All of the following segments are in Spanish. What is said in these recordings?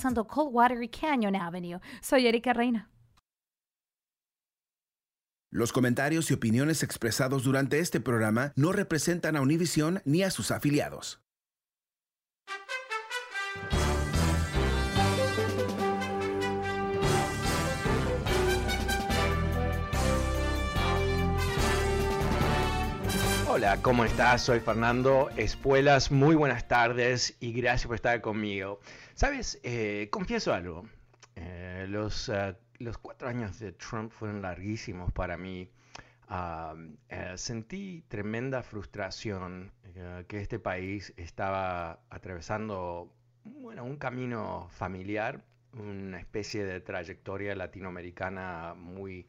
Pasando Coldwater y Canyon Avenue. Soy Erika Reina. Los comentarios y opiniones expresados durante este programa no representan a Univision ni a sus afiliados. Hola, ¿cómo estás? Soy Fernando Espuelas. Muy buenas tardes y gracias por estar conmigo. Sabes, eh, confieso algo. Eh, los, uh, los cuatro años de Trump fueron larguísimos para mí. Eh, sentí tremenda frustración eh, que este país estaba atravesando bueno, un camino familiar, una especie de trayectoria latinoamericana muy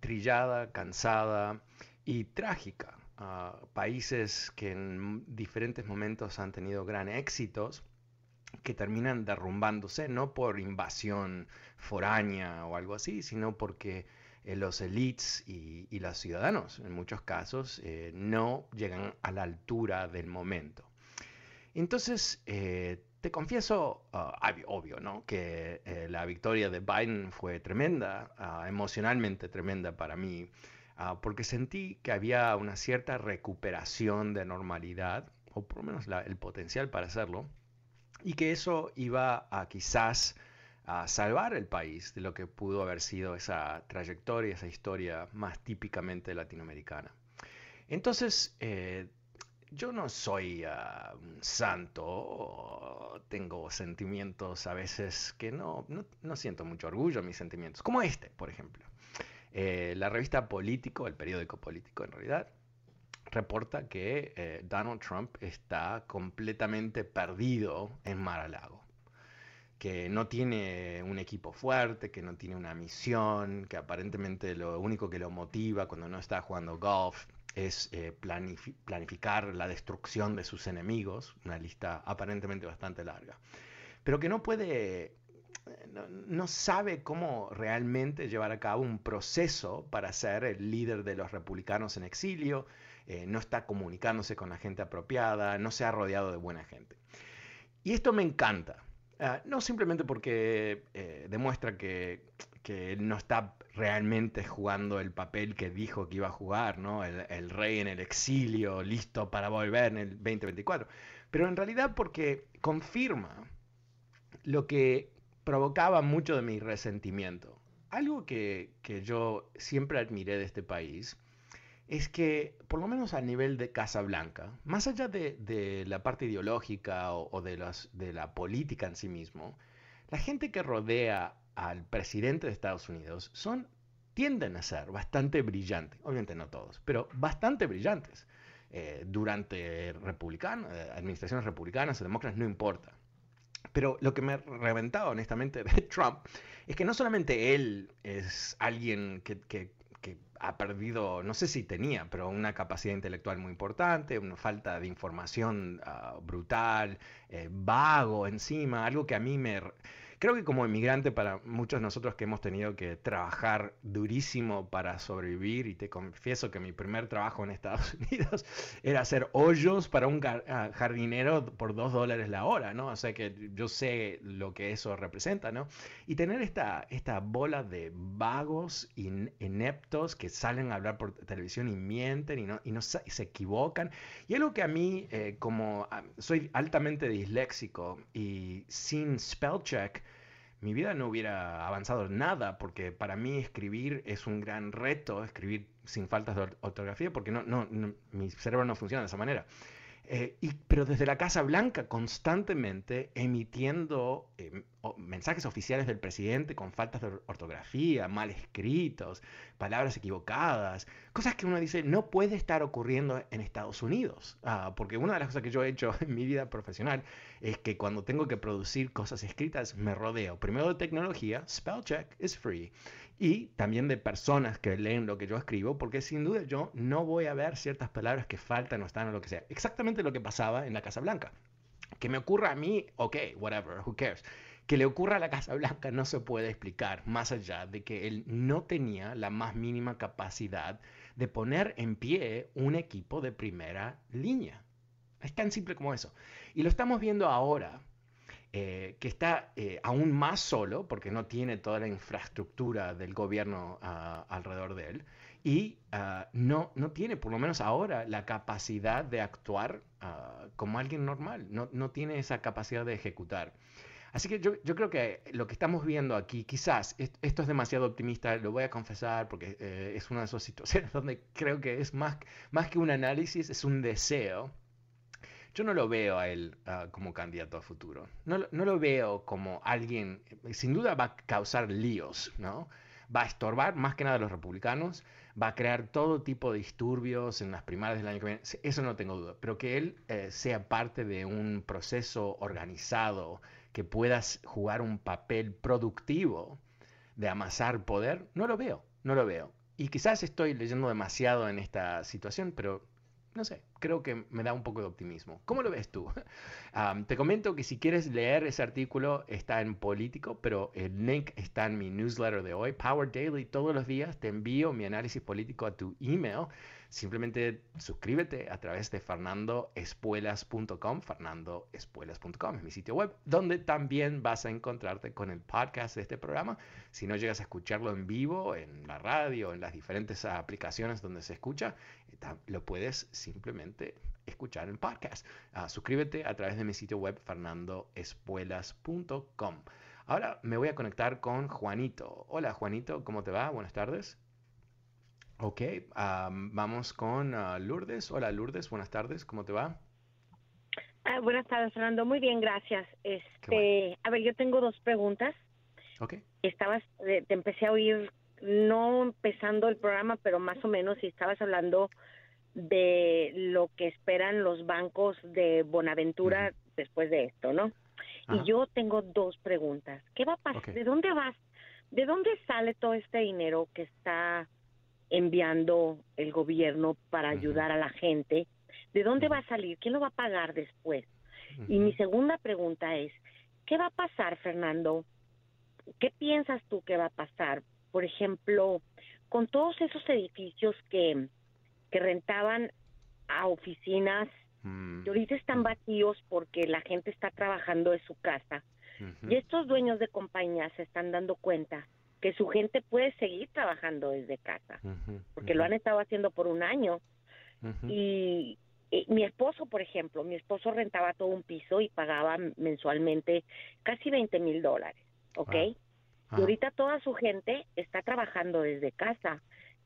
trillada, cansada y trágica. Uh, países que en diferentes momentos han tenido gran éxitos que terminan derrumbándose, no por invasión foránea o algo así, sino porque eh, los elites y, y, los ciudadanos, en muchos casos, eh, no llegan a la altura del momento. Entonces, eh, te confieso, uh, obvio, ¿no? Que la victoria de Biden fue tremenda, uh, emocionalmente tremenda para mí, uh, porque sentí que había una cierta recuperación de normalidad, o por lo menos el potencial para hacerlo, y que eso iba a quizás a salvar el país de lo que pudo haber sido esa trayectoria, esa historia más típicamente latinoamericana. Entonces, eh, yo no soy uh, un santo, tengo sentimientos a veces que no, no, no, siento mucho orgullo en mis sentimientos, como este, por ejemplo. Eh, la revista Político, el periódico político en realidad, reporta que eh, Donald Trump está completamente perdido en Mar-a-Lago. Que no tiene un equipo fuerte, que no tiene una misión, que aparentemente lo único que lo motiva cuando no está jugando golf es eh, planifi planificar la destrucción de sus enemigos, una lista aparentemente bastante larga. Pero que no puede no, no, sabe cómo realmente llevar a cabo un proceso para ser el líder de los republicanos en exilio, eh, no está comunicándose con la gente apropiada, no se ha rodeado de buena gente. Y esto me encanta, uh, no simplemente porque eh, demuestra que, que, no está realmente jugando el papel que dijo que iba a jugar, ¿no? el, el rey en el exilio, listo para volver en el 2024, pero en realidad porque confirma lo que provocaba mucho de mi resentimiento. Algo que, que, yo siempre admiré de este país es que, por lo menos a nivel de Casa Blanca, más allá de, de la parte ideológica o, de, los, de, la política en sí mismo, la gente que rodea al presidente de Estados Unidos son, tienden a ser bastante brillantes, obviamente no todos, pero bastante brillantes. Eh, durante republicano, eh, administraciones republicanas o demócratas, no importa. Pero lo que me reventaba honestamente de Trump es que no solamente él es alguien que, ha perdido, no sé si tenía, pero una capacidad intelectual muy importante, una falta de información uh, brutal, eh, vago encima, algo que a mí me, creo que como inmigrante, para muchos de nosotros que hemos tenido que trabajar durísimo para sobrevivir, y te confieso que mi primer trabajo en Estados Unidos era hacer hoyos para un ah, jardinero por dos dólares la hora, ¿no? O sea que yo sé lo que eso representa, ¿no? Y tener esta, esta bola de vagos ineptos que salen a hablar por televisión y mienten y no, y no se equivocan. Y algo que a mí, eh, como ah, soy altamente disléxico y sin spell check, mi vida no hubiera avanzado nada, porque para mí escribir es un gran reto, escribir sin faltas de ortografía, porque no, no, mi cerebro no funciona de esa manera. Eh, y, pero desde la Casa Blanca constantemente emitiendo em, mensajes oficiales del presidente con faltas de ortografía, mal escritos, palabras equivocadas, cosas que uno dice no puede estar ocurriendo en Estados Unidos. Ah, porque una de las cosas que yo he hecho en mi vida profesional es que cuando tengo que producir cosas escritas me rodeo primero de tecnología, spell check is free y también de personas que leen lo que yo escribo, porque sin duda yo no voy a ver ciertas palabras que faltan o están o lo que sea. Exactamente lo que pasaba en la Casa Blanca. Que me ocurra a mí, ok, whatever, who cares. Que le ocurra a la Casa Blanca no se puede explicar más allá de que él no tenía la más mínima capacidad de poner en pie un equipo de primera línea. Es tan simple como eso. Y lo estamos viendo ahora eh, que está eh, aún más solo, porque no tiene toda la infraestructura del gobierno ah, alrededor de él, y ah, no, no tiene, por lo menos ahora, la capacidad de actuar ah, como alguien normal, no, no, tiene esa capacidad de ejecutar. Así que yo, yo, creo que lo que estamos viendo aquí, quizás, esto es demasiado optimista, lo voy a confesar, porque eh, es una de esas situaciones donde creo que es más, más que un análisis, es un deseo yo no lo veo a él ah, como candidato a futuro. No, no, lo veo como alguien, sin duda va a causar líos, ¿no? Va a estorbar más que nada a los republicanos, va a crear todo tipo de disturbios en las primarias del año que viene, eso no tengo duda, pero que él eh, sea parte de un proceso organizado, que pueda jugar un papel productivo de amasar poder, no lo veo, no lo veo. Y quizás estoy leyendo demasiado en esta situación, pero no sé, creo que me da un poco de optimismo. ¿Cómo lo ves tú? te comento que si quieres leer ese artículo está en Político, pero el link está en mi newsletter de hoy, Power Daily. Todos los días te envío mi análisis político a tu email Simplemente suscríbete a través de fernandoespuelas.com, fernandoespuelas.com es mi sitio web, donde también vas a encontrarte con el podcast de este programa. Si no llegas a escucharlo en vivo, en la radio, en las diferentes aplicaciones donde se escucha, eh, lo puedes simplemente escuchar en podcast. Ah, suscríbete a través de mi sitio web fernandoespuelas.com. Ahora me voy a conectar con Juanito. Hola Juanito, ¿cómo te va? Buenas tardes. Ok, vamos con ah, Lourdes. Hola Lourdes, buenas tardes, ¿cómo te va? Ah, buenas tardes, Fernando. Muy bien, gracias. Este, a ver, yo tengo dos preguntas. Ok. Estabas, eh, te empecé a oír, no empezando el programa, pero más o menos, y estabas hablando de lo que esperan los bancos de Bonaventura después de esto, ¿no? Y yo tengo dos preguntas. ¿Qué va a pasar? ¿De dónde vas? ¿De dónde sale todo este dinero que está enviando el gobierno para ayudar a la gente, ¿de dónde va a salir? ¿Quién lo va a pagar después? Y mi segunda pregunta es, ¿qué va a pasar, Fernando? ¿Qué piensas tú que va a pasar? Por ejemplo, con todos esos edificios que, que rentaban a oficinas y ahorita están vacíos porque la gente está trabajando en su casa. Y estos dueños de compañías se están dando cuenta que su gente puede seguir trabajando desde casa, porque lo han estado haciendo por un año. y, mi esposo, por ejemplo, mi esposo rentaba todo un piso y pagaba mensualmente casi 20 mil dólares, ¿ok? Y ahorita toda su gente está trabajando desde casa.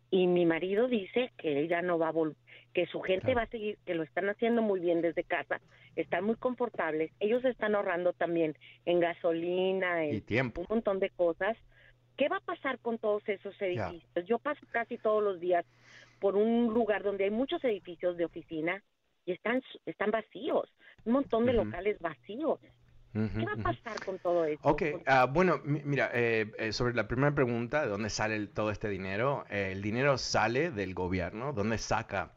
Y mi marido dice que ella no va a volver, que su gente va a seguir, que lo están haciendo muy bien desde casa, están muy confortables, ellos están ahorrando también en gasolina, en un montón de cosas ¿Qué va a pasar con todos esos edificios? Yo paso casi todos los días por un lugar donde hay muchos edificios de oficina y están, están vacíos, un montón de locales vacíos. ¿Qué va a pasar con todo esto? Ok, ah, bueno, mira, eh, eh, sobre la primera pregunta, ¿de dónde sale todo este dinero? Eh, el dinero sale del gobierno, ¿dónde saca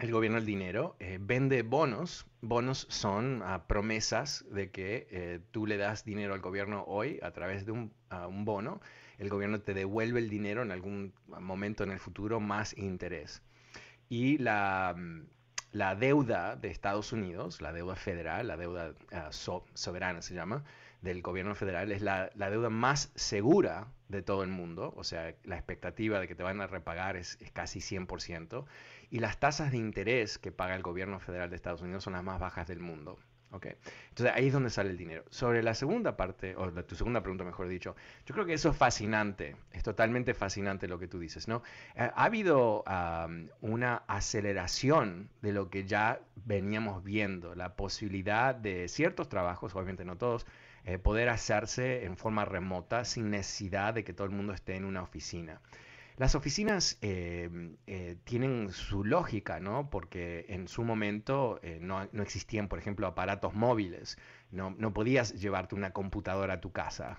el gobierno el dinero? vende bonos bonos son ah, promesas de que eh, tú le das dinero al gobierno hoy a través de un, bono, el gobierno te devuelve el dinero en algún momento en el futuro más interés. Y la, mm, la deuda de Estados Unidos, la deuda federal, la deuda ah, soberana se llama, del gobierno federal, es la, la, deuda más segura de todo el mundo, o sea, la expectativa de que te van a repagar es, es casi 100%, y las tasas de interés que paga el gobierno federal de Estados Unidos son las más bajas del mundo. Okay. Entonces ahí es donde sale el dinero. Sobre la segunda parte, o tu segunda pregunta mejor dicho, yo creo que eso es fascinante, es totalmente fascinante lo que tú dices, ¿no? Ha habido una aceleración de lo que ya veníamos viendo, la posibilidad de ciertos trabajos, obviamente no todos, eh, poder hacerse en forma remota sin necesidad de que todo el mundo esté en una oficina. Las oficinas eh, eh, tienen su lógica, ¿no? Porque en su momento eh, no, existían, por ejemplo, aparatos móviles. No, no podías llevarte una computadora a tu casa,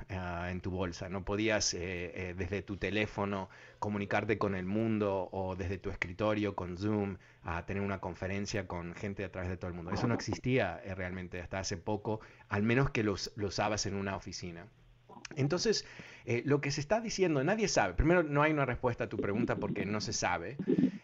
en tu bolsa. No podías desde tu teléfono comunicarte con el mundo o desde tu escritorio con Zoom a tener una conferencia con gente a través de todo el mundo. Eso no existía realmente hasta hace poco, al menos que lo usabas en una oficina. Entonces, eh, lo que se está diciendo, nadie sabe. Primero, no hay una respuesta a tu pregunta porque no se sabe.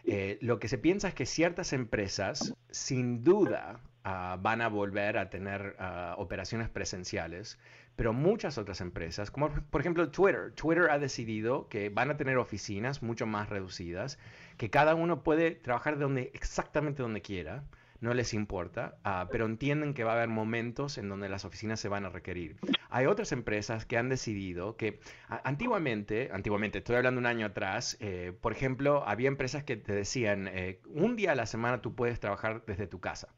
Eh, lo que se piensa es que ciertas empresas, sin duda, ah, van a volver a tener ah, operaciones presenciales, pero muchas otras empresas, como por ejemplo Twitter, Twitter ha decidido que van a tener oficinas mucho más reducidas, que cada uno puede trabajar de donde, exactamente donde quiera no les importa, ah, pero entienden que va a haber momentos en donde las oficinas se van a requerir. Hay otras empresas que han decidido que antiguamente, antiguamente, estoy hablando un año atrás, eh, por ejemplo, había empresas que te decían, eh, un día a la semana tú puedes trabajar desde tu casa.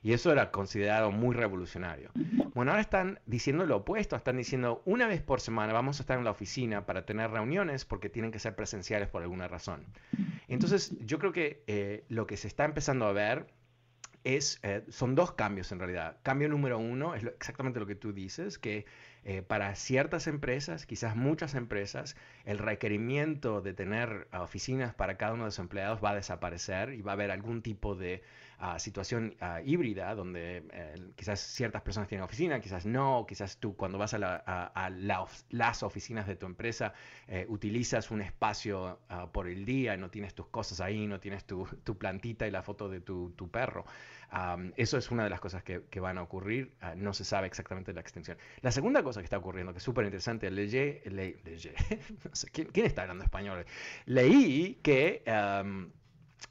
Y eso era considerado muy revolucionario. Bueno, ahora están diciendo lo opuesto, están diciendo una vez por semana vamos a estar en la oficina para tener reuniones porque tienen que ser presenciales por alguna razón. Entonces, yo creo que eh, lo que se está empezando a ver es, eh, son dos cambios en realidad. Cambio número uno es exactamente lo que tú dices, que eh, para ciertas empresas, quizás muchas empresas, el requerimiento de tener oficinas para cada uno de sus empleados va a desaparecer y va a haber algún tipo de situación híbrida donde eh, quizás ciertas personas tienen oficina, quizás no, quizás tú cuando vas a, las oficinas de tu empresa eh, utilizas un espacio ah, por el día, no tienes tus cosas ahí, no tienes tu, plantita y la foto de tu, perro. eso es una de las cosas que, van a ocurrir, ah, no se sabe exactamente la extensión. La segunda cosa que está ocurriendo, que es súper interesante, leí, no sé, ¿quién, está hablando español? Leí que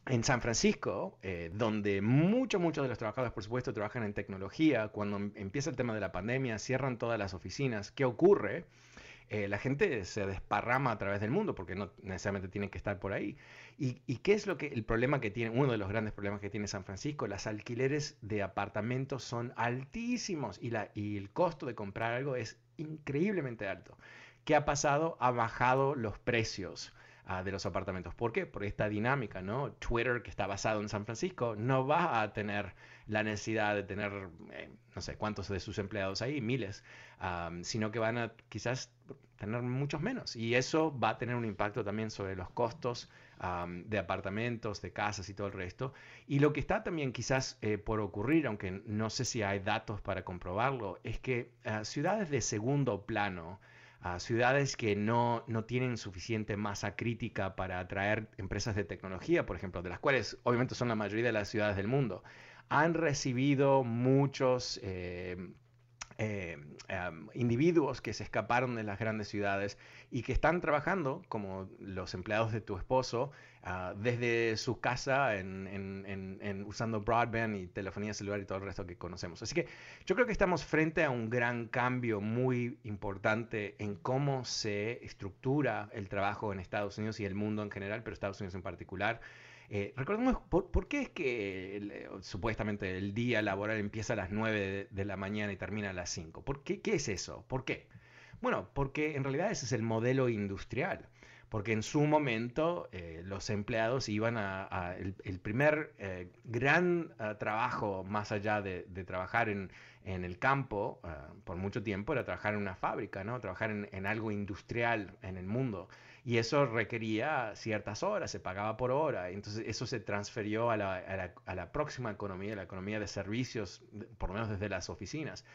en San Francisco, eh, donde muchos, muchos de los trabajadores, por supuesto, trabajan en tecnología, cuando em, empieza el tema de la pandemia, cierran todas las oficinas. ¿Qué ocurre? Eh, la gente se desparrama a través del mundo porque no necesariamente tienen que estar por ahí. ¿Y, qué es lo que el problema que tiene, uno de los grandes problemas que tiene San Francisco? Las alquileres de apartamentos son altísimos y, la, y el costo de comprar algo es increíblemente alto. ¿Qué ha pasado? Ha bajado los precios de los apartamentos. ¿Por qué? Por esta dinámica, ¿no? Twitter, que está basado en San Francisco, no va a tener la necesidad de tener, eh, no sé cuántos de sus empleados ahí, miles, sino que van a quizás tener muchos menos. Y eso va a tener un impacto también sobre los costos de apartamentos, de casas y todo el resto. Y lo que está también quizás eh, por ocurrir, aunque no sé si hay datos para comprobarlo, es que ah, ciudades de segundo plano, a ciudades que no, no, tienen suficiente masa crítica para atraer empresas de tecnología, por ejemplo, de las cuales obviamente son la mayoría de las ciudades del mundo, han recibido muchos eh, eh, em, individuos que se escaparon de las grandes ciudades y que están trabajando como los empleados de tu esposo ah, desde su casa en, usando broadband y telefonía celular y todo el resto que conocemos. Así que yo creo que estamos frente a un gran cambio muy importante en cómo se estructura el trabajo en Estados Unidos y el mundo en general, pero Estados Unidos en particular. Eh, recordemos, por, qué es que eh, supuestamente el día laboral empieza a las 9 de, la mañana y termina a las 5? ¿Por qué? ¿Qué es eso? ¿Por qué? Bueno, porque en realidad ese es el modelo industrial. porque en su momento eh, los empleados iban a, el, primer eh, gran eh, trabajo más allá de, trabajar en, el campo por mucho tiempo era trabajar en una fábrica, ¿no? trabajar en, algo industrial en el mundo. Y eso requería ciertas horas, se pagaba por hora. Entonces eso se transfirió a la, a la próxima economía, la economía de servicios, por lo menos desde las oficinas.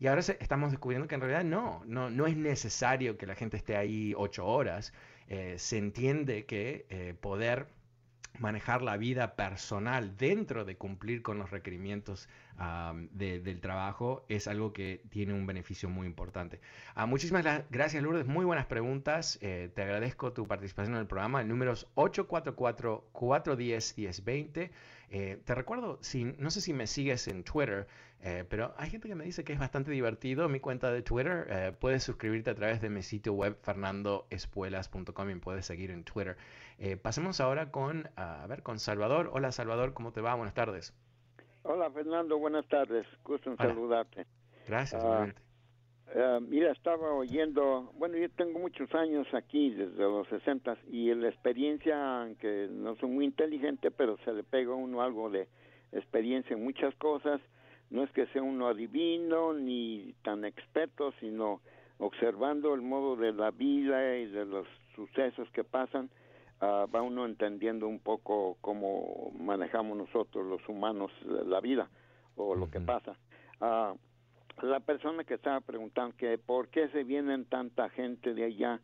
Y ahora estamos descubriendo que en realidad no, no, no es necesario que la gente esté ahí ocho horas. Eh, se entiende que eh, poder manejar la vida personal dentro de cumplir con los requerimientos del trabajo es algo que tiene un beneficio muy importante. Ah, muchísimas gracias Lourdes, muy buenas preguntas. Eh, te agradezco tu participación en el programa. El número es 844-410-1020. te recuerdo, no sé si me sigues en Twitter, eh, pero hay gente que me dice que es bastante divertido mi cuenta de Twitter. Eh, puedes suscribirte a través de mi sitio web fernandoespuelas.com y puedes seguir en Twitter. Eh, pasemos ahora con, a ver, con Salvador. Hola Salvador, ¿cómo te va? Buenas tardes. Hola Fernando, buenas tardes. Gusto en saludarte. Gracias, uh, mira, estaba oyendo, bueno, yo tengo muchos años aquí, desde los 60 y la experiencia, aunque no soy muy inteligente, pero se le pega a uno algo de experiencia en muchas cosas no es que sea uno adivino ni tan experto, sino observando el modo de la vida y de los sucesos que pasan, ah, va uno entendiendo un poco cómo manejamos nosotros los humanos la vida o lo que pasa. Uh, la persona que estaba preguntando que por qué se vienen tanta gente de allá,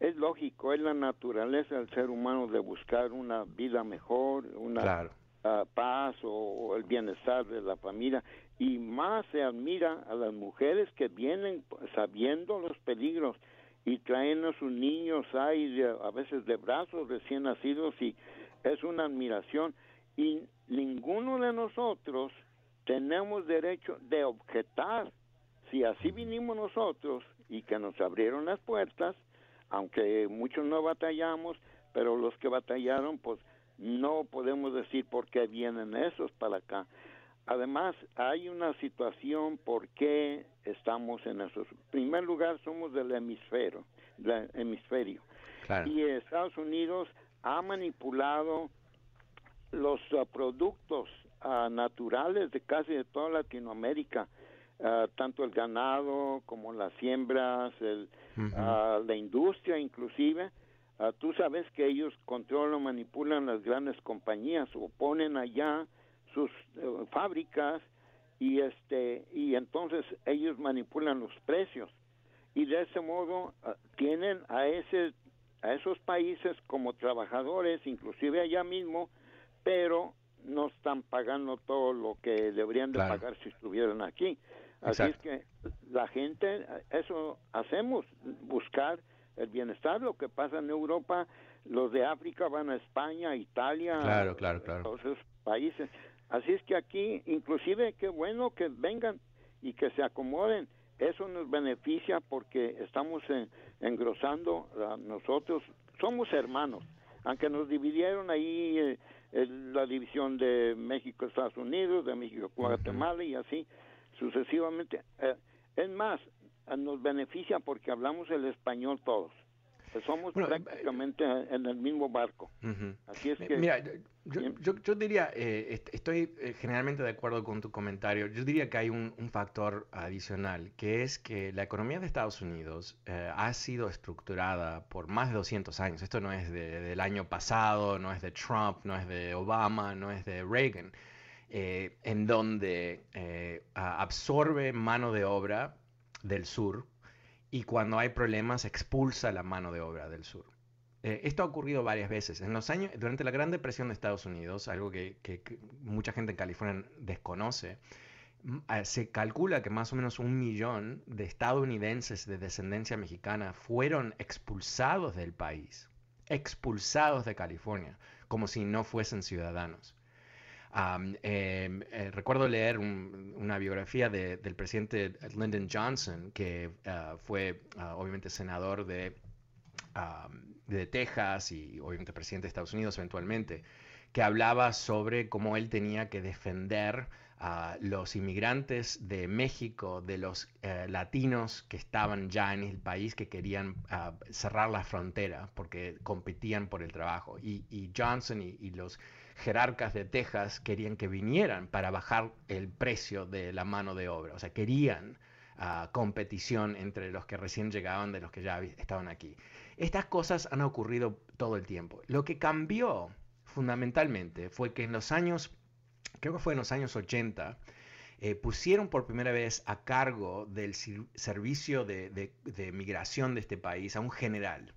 es lógico, es la naturaleza del ser humano de buscar una vida mejor, una ah, paz o, el bienestar de la familia. Y más se admira a las mujeres que vienen sabiendo los peligros y traen a sus niños ahí a veces de brazos recién nacidos y es una admiración. Y ninguno de nosotros tenemos derecho de objetar si así vinimos nosotros y que nos abrieron las puertas aunque muchos no batallamos pero los que batallaron pues no podemos decir por qué vienen esos para acá Además, hay una situación por qué estamos en eso. En primer lugar, somos del hemisferio, del hemisferio. Y Estados Unidos ha manipulado los uh, productos uh, naturales de casi de toda Latinoamérica, uh, tanto el ganado como las siembras, el, la industria inclusive. tú sabes que ellos controlan, manipulan las grandes compañías o ponen allá sus eh, fábricas y este y entonces ellos manipulan los precios. Y de ese modo ah, tienen a ese a esos países como trabajadores inclusive allá mismo pero no están pagando todo lo que deberían de pagar si estuvieran aquí. Así es que la gente eso hacemos buscar el bienestar. Lo que pasa en Europa los de África van a España Italia claro claro claro. todos esos países Así es que aquí, inclusive, qué bueno que vengan y que se acomoden. Eso nos beneficia porque estamos engrosando a nosotros. Somos hermanos, aunque nos dividieron ahí eh, la división de México, Estados Unidos, de México, Guatemala y así sucesivamente. Eh, es más, nos beneficia porque hablamos el español todos. Pues somos eh, prácticamente en el mismo barco. Así es que... Mira, yo, diría, eh, estoy eh, generalmente de acuerdo con tu comentario, yo diría que hay un, factor adicional, que es que la economía de Estados Unidos ha sido estructurada por más de 200 años. Esto no es del año pasado, no es de Trump, no es de Obama, no es de Reagan. en donde absorbe mano de obra del sur y cuando hay problemas expulsa la mano de obra del sur. Eh, esto ha ocurrido varias veces. En los años, durante la Gran Depresión de Estados Unidos, algo que, mucha gente en California desconoce, se calcula que más o menos un millón de estadounidenses de descendencia mexicana fueron expulsados del país, expulsados de California, como si no fuesen ciudadanos. Em, eh, recuerdo leer una biografía del presidente Lyndon Johnson, que ah, fue ah, obviamente senador de, de Texas y obviamente presidente de Estados Unidos eventualmente, que hablaba sobre cómo él tenía que defender los inmigrantes de México, de los eh, latinos que estaban ya en el país, que querían ah, cerrar la frontera porque competían por el trabajo. Y, Johnson y, los jerarcas de Texas querían que vinieran para bajar el precio de la mano de obra. O sea, querían ah, competición entre los que recién llegaban de los que ya estaban aquí. Estas cosas han ocurrido todo el tiempo. Lo que cambió fundamentalmente fue que en los años creo que fue en los años 80, eh, pusieron por primera vez a cargo del servicio de, migración de este país a un general.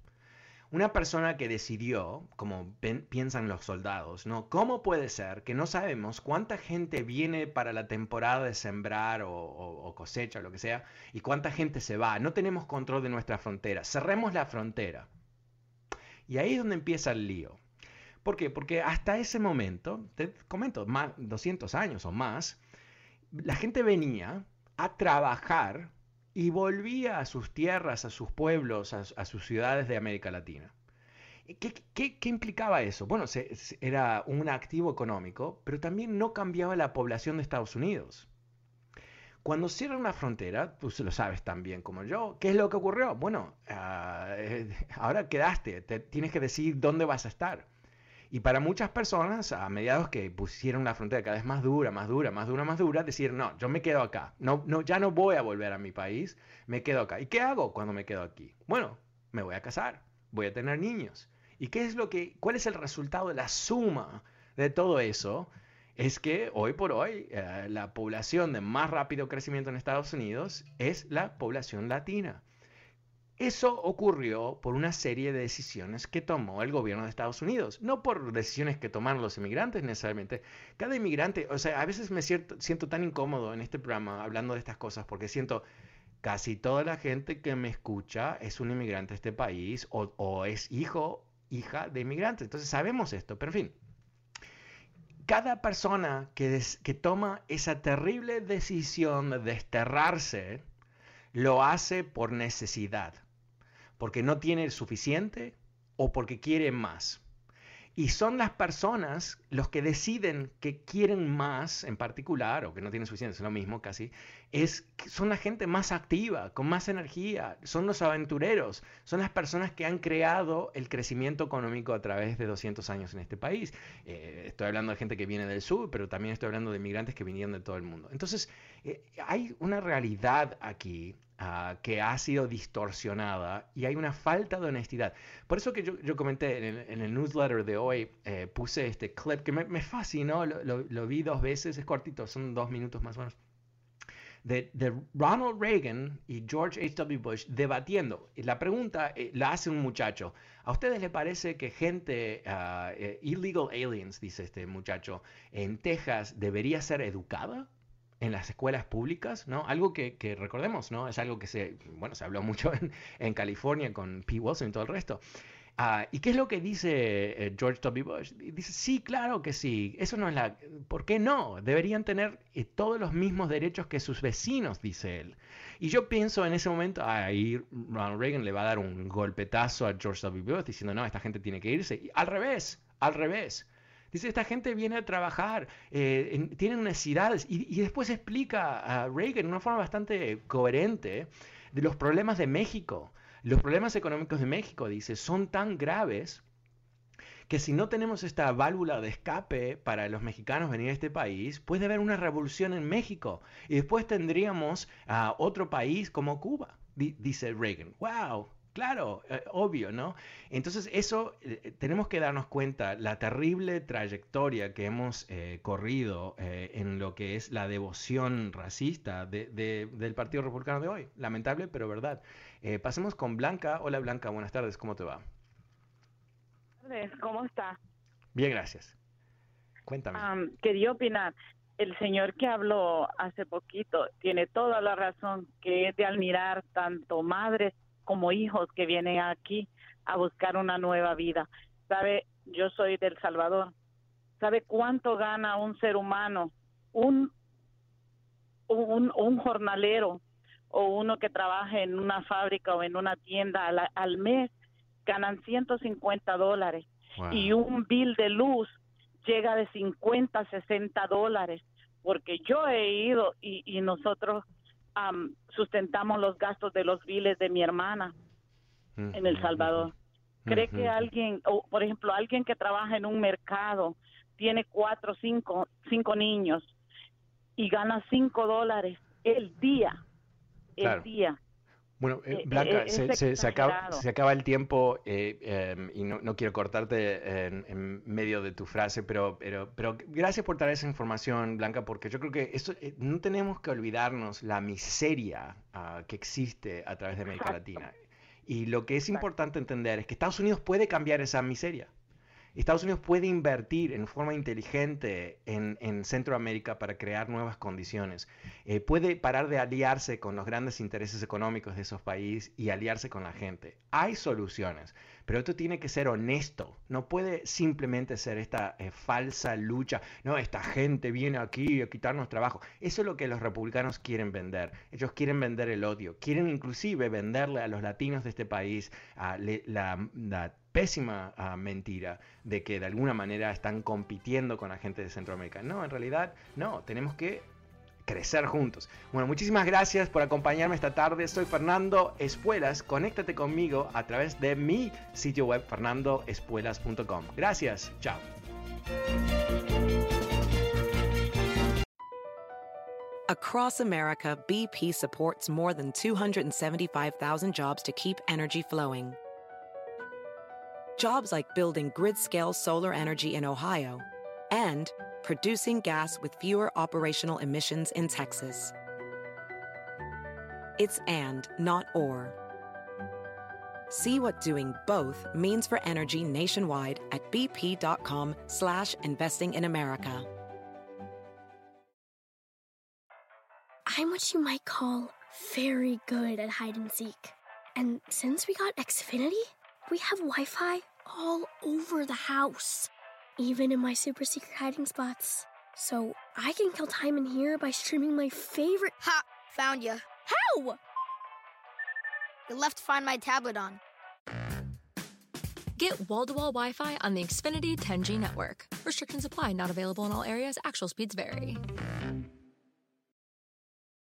Una persona que decidió, como piensan los soldados, ¿no? ¿Cómo puede ser que no sabemos cuánta gente viene para la temporada de sembrar o, o cosecha o lo que sea y cuánta gente se va? No tenemos control de nuestra frontera. Cerremos la frontera. Y ahí es donde empieza el lío. ¿Por qué? Porque hasta ese momento, te comento, más 200 años o más, la gente venía a trabajar y volvía a sus tierras, a sus pueblos, a, sus ciudades de América Latina. ¿Qué, qué, implicaba eso? Bueno, era un activo económico, pero también no cambiaba la población de Estados Unidos. Cuando cierran una frontera, tú lo sabes tan bien como yo, ¿qué es lo que ocurrió? Bueno, ah, eh, ahora quedaste, tienes que decidir dónde vas a estar. Y para muchas personas, a mediados que pusieron la frontera cada vez más dura, más dura, más dura, más dura, decir, no, yo me quedo acá. No, no, ya no voy a volver a mi país, me quedo acá. ¿Y qué hago cuando me quedo aquí? Bueno, me voy a casar, voy a tener niños. ¿Y qué es lo que, cuál es el resultado de la suma de todo eso? Es que hoy por hoy eh, la población de más rápido crecimiento en Estados Unidos es la población latina. Eso ocurrió por una serie de decisiones que tomó el gobierno de Estados Unidos, no por decisiones que tomaron los inmigrantes necesariamente. Cada inmigrante, o sea, a veces me siento, tan incómodo en este programa hablando de estas cosas porque siento casi toda la gente que me escucha es un inmigrante de este país o, es hijo, hija de inmigrantes. Entonces sabemos esto, pero en fin. Cada persona que, que toma esa terrible decisión de desterrarse, lo hace por necesidad porque no tiene suficiente o porque quiere más. Y son las personas los que deciden que quieren más en particular, o que no tienen suficiente, es lo mismo casi, es, son la gente más activa, con más energía, son los aventureros, son las personas que han creado el crecimiento económico a través de 200 años en este país. Eh, estoy hablando de gente que viene del sur, pero también estoy hablando de inmigrantes que vinieron de todo el mundo. Entonces, eh, hay una realidad aquí Ah, que ha sido distorsionada y hay una falta de honestidad. Por eso que yo, comenté en el, newsletter de hoy, eh, puse este clip que me, fascinó, lo, vi dos veces, es cortito, son dos minutos más o menos. De, Ronald Reagan y George H.W. Bush debatiendo. Y la pregunta eh, la hace un muchacho. ¿A ustedes les parece que gente, uh, illegal aliens, dice este muchacho, en Texas debería ser educada? En las escuelas públicas, ¿no? Algo que, recordemos, ¿no? Es algo que se, bueno, se habló mucho en, California con P. Wilson y todo el resto. Ah, ¿Y qué es lo que dice eh, George W. Bush? Dice, sí, claro que sí. Eso no es la... ¿Por qué no? Deberían tener eh, todos los mismos derechos que sus vecinos, dice él. Y yo pienso en ese momento, ahí Ronald Reagan le va a dar un golpetazo a George W. Bush diciendo, no, esta gente tiene que irse. Y al revés, al revés. Dice, esta gente viene a trabajar, eh, tienen necesidades. Y, después explica a Reagan de una forma bastante coherente de los problemas de México. Los problemas económicos de México, dice, son tan graves que si no tenemos esta válvula de escape para los mexicanos venir a este país, puede haber una revolución en México y después tendríamos a otro país como Cuba, dice Reagan. ¡Wow! Claro, eh, obvio, ¿no? Entonces eso eh, tenemos que darnos cuenta la terrible trayectoria que hemos eh, corrido en lo que es la devoción racista del Partido Republicano de hoy. Lamentable, pero verdad. pasemos con Blanca. Hola Blanca, buenas tardes, ¿cómo te va? Buenas tardes, ¿cómo está? Bien, gracias. Cuéntame. quería opinar. El señor que habló hace poquito tiene toda la razón que es de admirar tanto madres como hijos que vienen aquí a buscar una nueva vida. ¿Sabe? Yo soy del Salvador. ¿Sabe cuánto gana un ser humano? Un, un, un jornalero o uno que trabaja en una fábrica o en una tienda al, mes ganan 150 dólares y un bill de luz llega de 50 a 60 dólares. porque yo he ido y, y nosotros am, sustentamos los gastos de los biles de mi hermana en El Salvador. ¿Cree que alguien, o por ejemplo, alguien que trabaja en un mercado, tiene cuatro, cinco, cinco niños y gana cinco dólares el día, el Claro. día? Bueno, eh, Eh, Blanca, eh, se, es se- se acaba, se acaba el tiempo eh, em, y no, no quiero cortarte en, en medio de tu frase, pero, pero, pero gracias por traer esa información, Blanca, porque yo creo que esto, no tenemos que olvidarnos la miseria ah, que existe a través de América Latina. Y lo que es importante entender es que Estados Unidos puede cambiar esa miseria. Estados Unidos puede invertir en forma inteligente en, en Centroamérica para crear nuevas condiciones. Eh, puede parar de aliarse con los grandes intereses económicos de esos países y aliarse con la gente. Hay soluciones, pero esto tiene que ser honesto. No puede simplemente ser esta eh, falsa lucha. No, esta gente viene aquí a quitarnos trabajo. Eso es lo que los republicanos quieren vender. Ellos quieren vender el odio. Quieren inclusive venderle a los latinos de este país le- la, la pésima ah, mentira de que de alguna manera están compitiendo con la gente de Centroamérica. No, en realidad no, tenemos que crecer juntos. Bueno, muchísimas gracias por acompañarme esta tarde. Soy Fernando Espuelas. Conéctate conmigo a través de mi sitio web fernandoespuelas.com. Gracias. Chao. Across America, BP supports more than 275,000 jobs to keep energy flowing. Jobs like building grid scale solar energy in Ohio and producing gas with fewer operational emissions in Texas. It's and, not or. See what doing both means for energy nationwide at bp.com slash investing in America. I'm what you might call very good at hide and seek. And since we got Xfinity, we have Wi Fi all over the house, even in my super secret hiding spots. So I can kill time in here by streaming my favorite. Ha! Found you. How? You left Find My tablet on. Get wall to wall Wi Fi on the Xfinity 10G network. Restrictions apply, not available in all areas. Actual speeds vary.